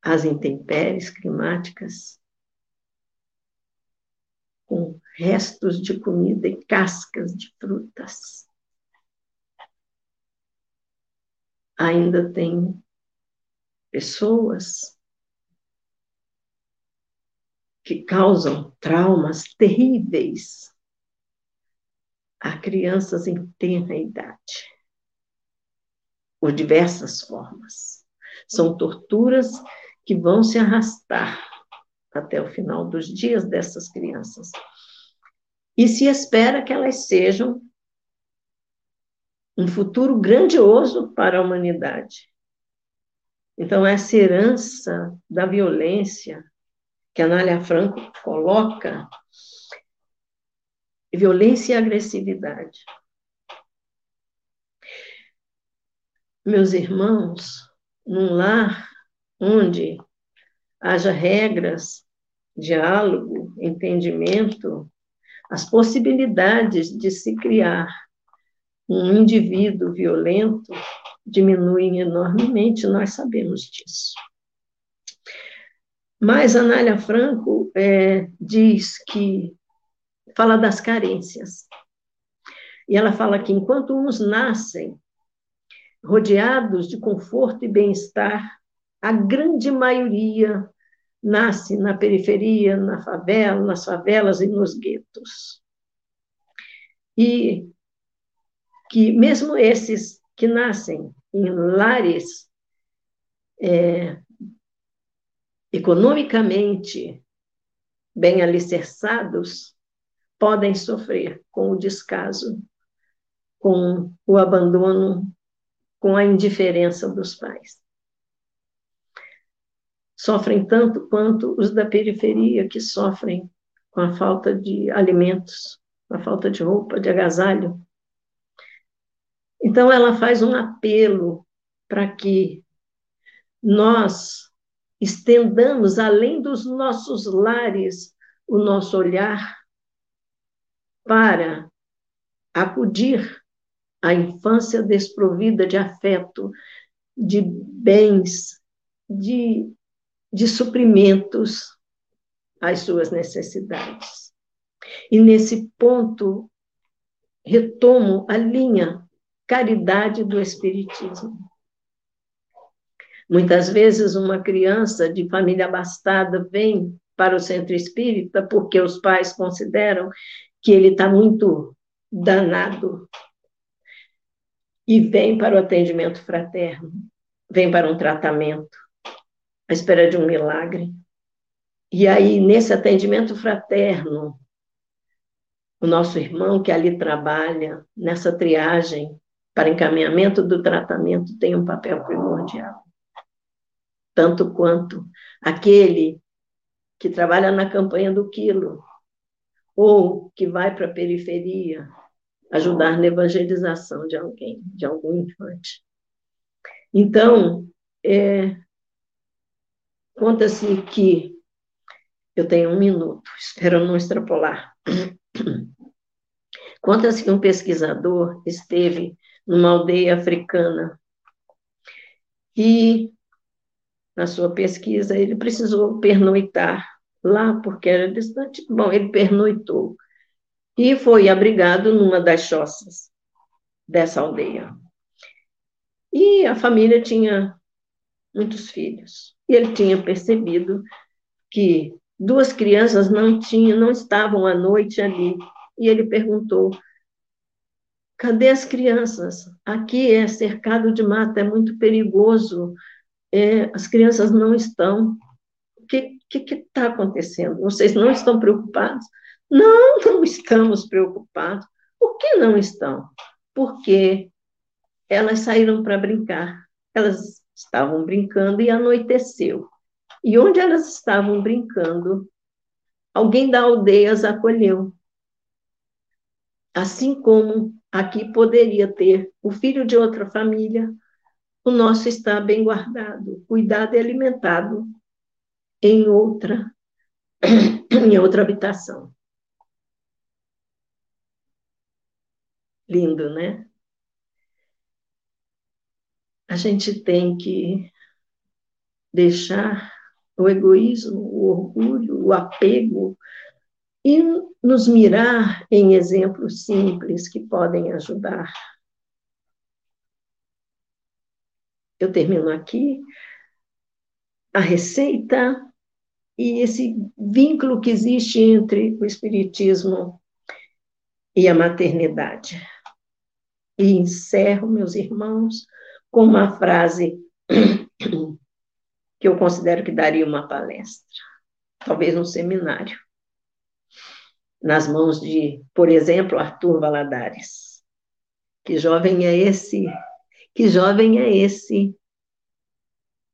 [SPEAKER 2] às intempéries climáticas, com restos de comida e cascas de frutas. Ainda tem pessoas que causam traumas terríveis a crianças em tenra idade, por diversas formas. São torturas que vão se arrastar até o final dos dias dessas crianças. E se espera que elas sejam um futuro grandioso para a humanidade. Então, essa herança da violência que a Anália Franco coloca, violência e agressividade. Meus irmãos, num lar onde haja regras, diálogo, entendimento, as possibilidades de se criar um indivíduo violento diminuem enormemente, nós sabemos disso. Mas Anália Franco é, diz que fala das carências. E ela fala que enquanto uns nascem rodeados de conforto e bem-estar, a grande maioria nasce na periferia, na favela, nas favelas e nos guetos. E que mesmo esses que nascem em lares é, economicamente bem alicerçados, podem sofrer com o descaso, com o abandono, com a indiferença dos pais. Sofrem tanto quanto os da periferia, que sofrem com a falta de alimentos, com a falta de roupa, de agasalho. Então, ela faz um apelo para que nós estendamos além dos nossos lares o nosso olhar para acudir à infância desprovida de afeto, de bens, de, de suprimentos às suas necessidades. E nesse ponto, retomo a linha caridade do Espiritismo. Muitas vezes, uma criança de família abastada vem para o centro espírita porque os pais consideram que ele está muito danado e vem para o atendimento fraterno, vem para um tratamento, à espera de um milagre. E aí, nesse atendimento fraterno, o nosso irmão que ali trabalha, nessa triagem para encaminhamento do tratamento, tem um papel primordial tanto quanto aquele que trabalha na campanha do quilo, ou que vai para a periferia ajudar na evangelização de alguém, de algum infante. Então, é, conta-se que Eu tenho um minuto, espero não extrapolar. Conta-se que um pesquisador esteve numa aldeia africana e, na sua pesquisa, ele precisou pernoitar lá, porque era distante. Bom, ele pernoitou e foi abrigado numa das choças dessa aldeia. E a família tinha muitos filhos. E ele tinha percebido que duas crianças não tinham, não estavam à noite ali. E ele perguntou: Cadê as crianças? Aqui é cercado de mata, é muito perigoso. É, as crianças não estão. O que está acontecendo? Vocês não estão preocupados? Não, não estamos preocupados. Por que não estão? Porque elas saíram para brincar. Elas estavam brincando e anoiteceu. E onde elas estavam brincando, alguém da aldeia as acolheu. Assim como aqui poderia ter o filho de outra família, o nosso está bem guardado, cuidado e alimentado em outra em outra habitação. Lindo, né? A gente tem que deixar o egoísmo, o orgulho, o apego e nos mirar em exemplos simples que podem ajudar. Eu termino aqui a receita e esse vínculo que existe entre o Espiritismo e a maternidade. E encerro, meus irmãos, com uma frase que eu considero que daria uma palestra, talvez um seminário, nas mãos de, por exemplo, Arthur Valadares. Que jovem é esse? Que jovem é esse?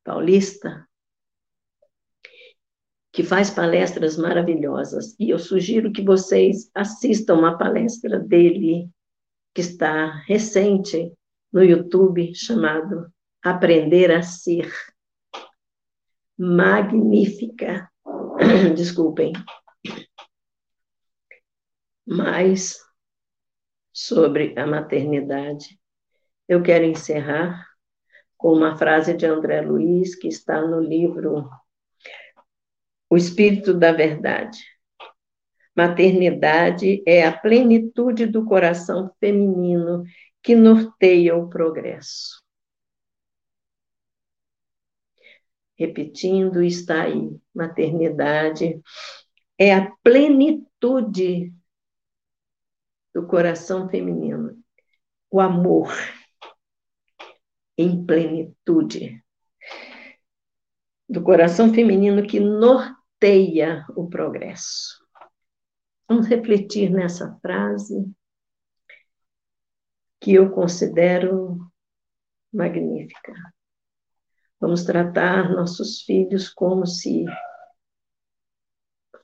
[SPEAKER 2] Paulista, que faz palestras maravilhosas. E eu sugiro que vocês assistam uma palestra dele que está recente no YouTube, chamado Aprender a Ser. Magnífica. Desculpem. Mais sobre a maternidade. Eu quero encerrar com uma frase de André Luiz, que está no livro O Espírito da Verdade. Maternidade é a plenitude do coração feminino que norteia o progresso. Repetindo, está aí. Maternidade é a plenitude do coração feminino. O amor em plenitude do coração feminino que norteia o progresso. Vamos refletir nessa frase que eu considero magnífica. Vamos tratar nossos filhos como se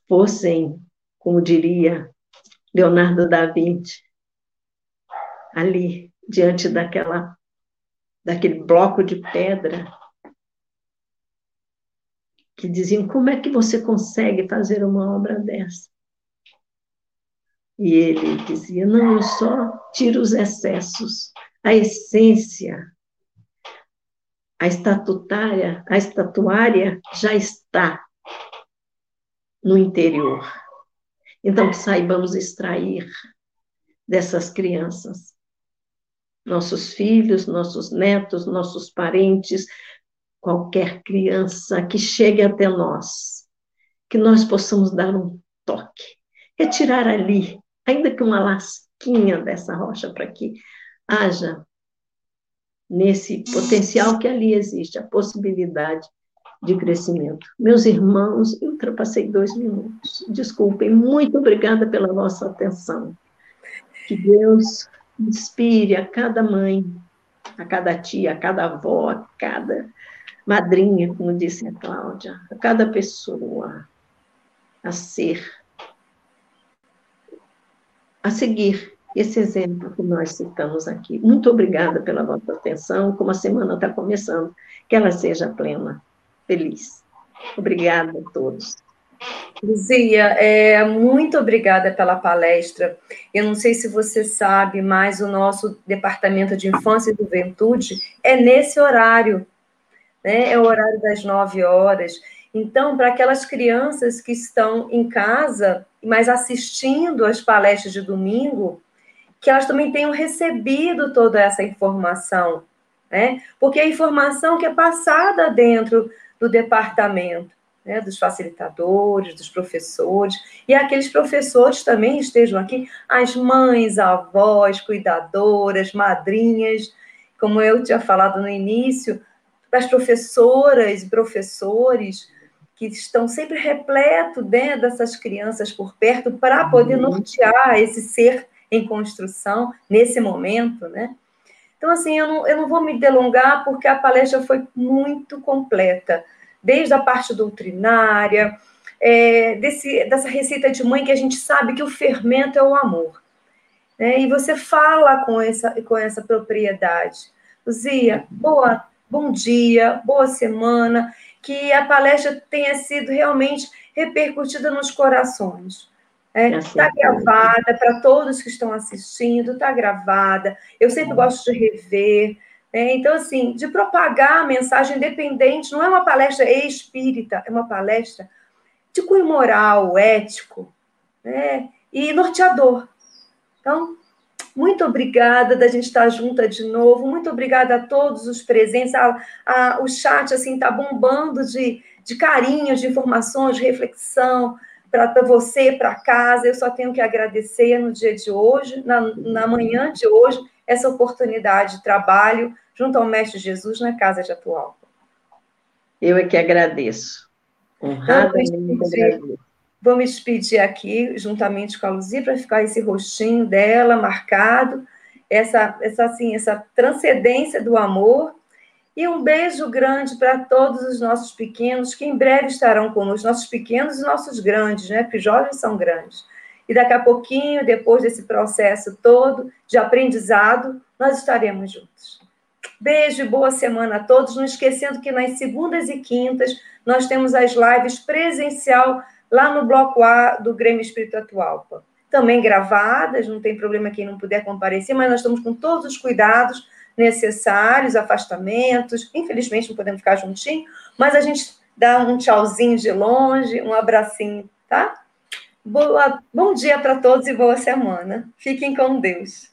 [SPEAKER 2] fossem, como diria Leonardo da Vinci, ali diante daquela daquele bloco de pedra que diziam como é que você consegue fazer uma obra dessa? E ele dizia: não, eu só tiro os excessos, a essência, a estatutária, a estatuária já está no interior. Então, que saibamos extrair dessas crianças, nossos filhos, nossos netos, nossos parentes, qualquer criança que chegue até nós, que nós possamos dar um toque, retirar ali ainda que uma lasquinha dessa rocha para que haja nesse potencial que ali existe, a possibilidade de crescimento. Meus irmãos, eu ultrapassei dois minutos. Desculpem, muito obrigada pela vossa atenção. Que Deus inspire a cada mãe, a cada tia, a cada avó, a cada madrinha, como disse a Cláudia, a cada pessoa a ser a seguir esse exemplo que nós citamos aqui. Muito obrigada pela vossa atenção. Como a semana está começando, que ela seja plena, feliz. Obrigada a todos.
[SPEAKER 1] Luzia, é, muito obrigada pela palestra. Eu não sei se você sabe, mas o nosso Departamento de Infância e Juventude é nesse horário, né? É o horário das nove horas. Então, para aquelas crianças que estão em casa, mas assistindo às palestras de domingo, que elas também tenham recebido toda essa informação, né? Porque a informação que é passada dentro do departamento né, dos facilitadores, dos professores, e aqueles professores também estejam aqui, as mães, avós, cuidadoras, madrinhas, como eu tinha falado no início, as professoras e professores que estão sempre repleto né, dessas crianças por perto para poder uhum. nortear esse ser em construção nesse momento, né? Então, assim, eu não, eu não vou me delongar porque a palestra foi muito completa desde a parte doutrinária, é, desse, dessa receita de mãe que a gente sabe que o fermento é o amor. Né? E você fala com essa, com essa propriedade. Luzia, boa, bom dia, boa semana, que a palestra tenha sido realmente repercutida nos corações. Está é, tá gravada para todos que estão assistindo, está gravada. Eu sempre gosto de rever. É, então, assim, de propagar a mensagem independente, não é uma palestra espírita, é uma palestra de cunho moral, ético, né? e norteador. Então, muito obrigada da gente estar junta de novo, muito obrigada a todos os presentes. A, a, o chat assim está bombando de, de carinho, de informações, de reflexão para você, para casa. Eu só tenho que agradecer no dia de hoje, na, na manhã de hoje, essa oportunidade de trabalho junto ao Mestre Jesus na casa de Atual.
[SPEAKER 2] Eu é que agradeço. Honradamente
[SPEAKER 1] agradeço. Vou me despedir aqui, juntamente com a Luzia, para ficar esse rostinho dela marcado, essa, essa, assim, essa transcendência do amor. E um beijo grande para todos os nossos pequenos, que em breve estarão conosco, nossos pequenos e nossos grandes, né? Porque jovens são grandes. E daqui a pouquinho, depois desse processo todo de aprendizado, nós estaremos juntos. Beijo e boa semana a todos. Não esquecendo que nas segundas e quintas nós temos as lives presencial lá no bloco A do Grêmio Espírito Atual. Também gravadas, não tem problema quem não puder comparecer, mas nós estamos com todos os cuidados necessários, afastamentos. Infelizmente não podemos ficar juntinho, mas a gente dá um tchauzinho de longe, um abracinho, tá? Boa, bom dia para todos e boa semana. Fiquem com Deus.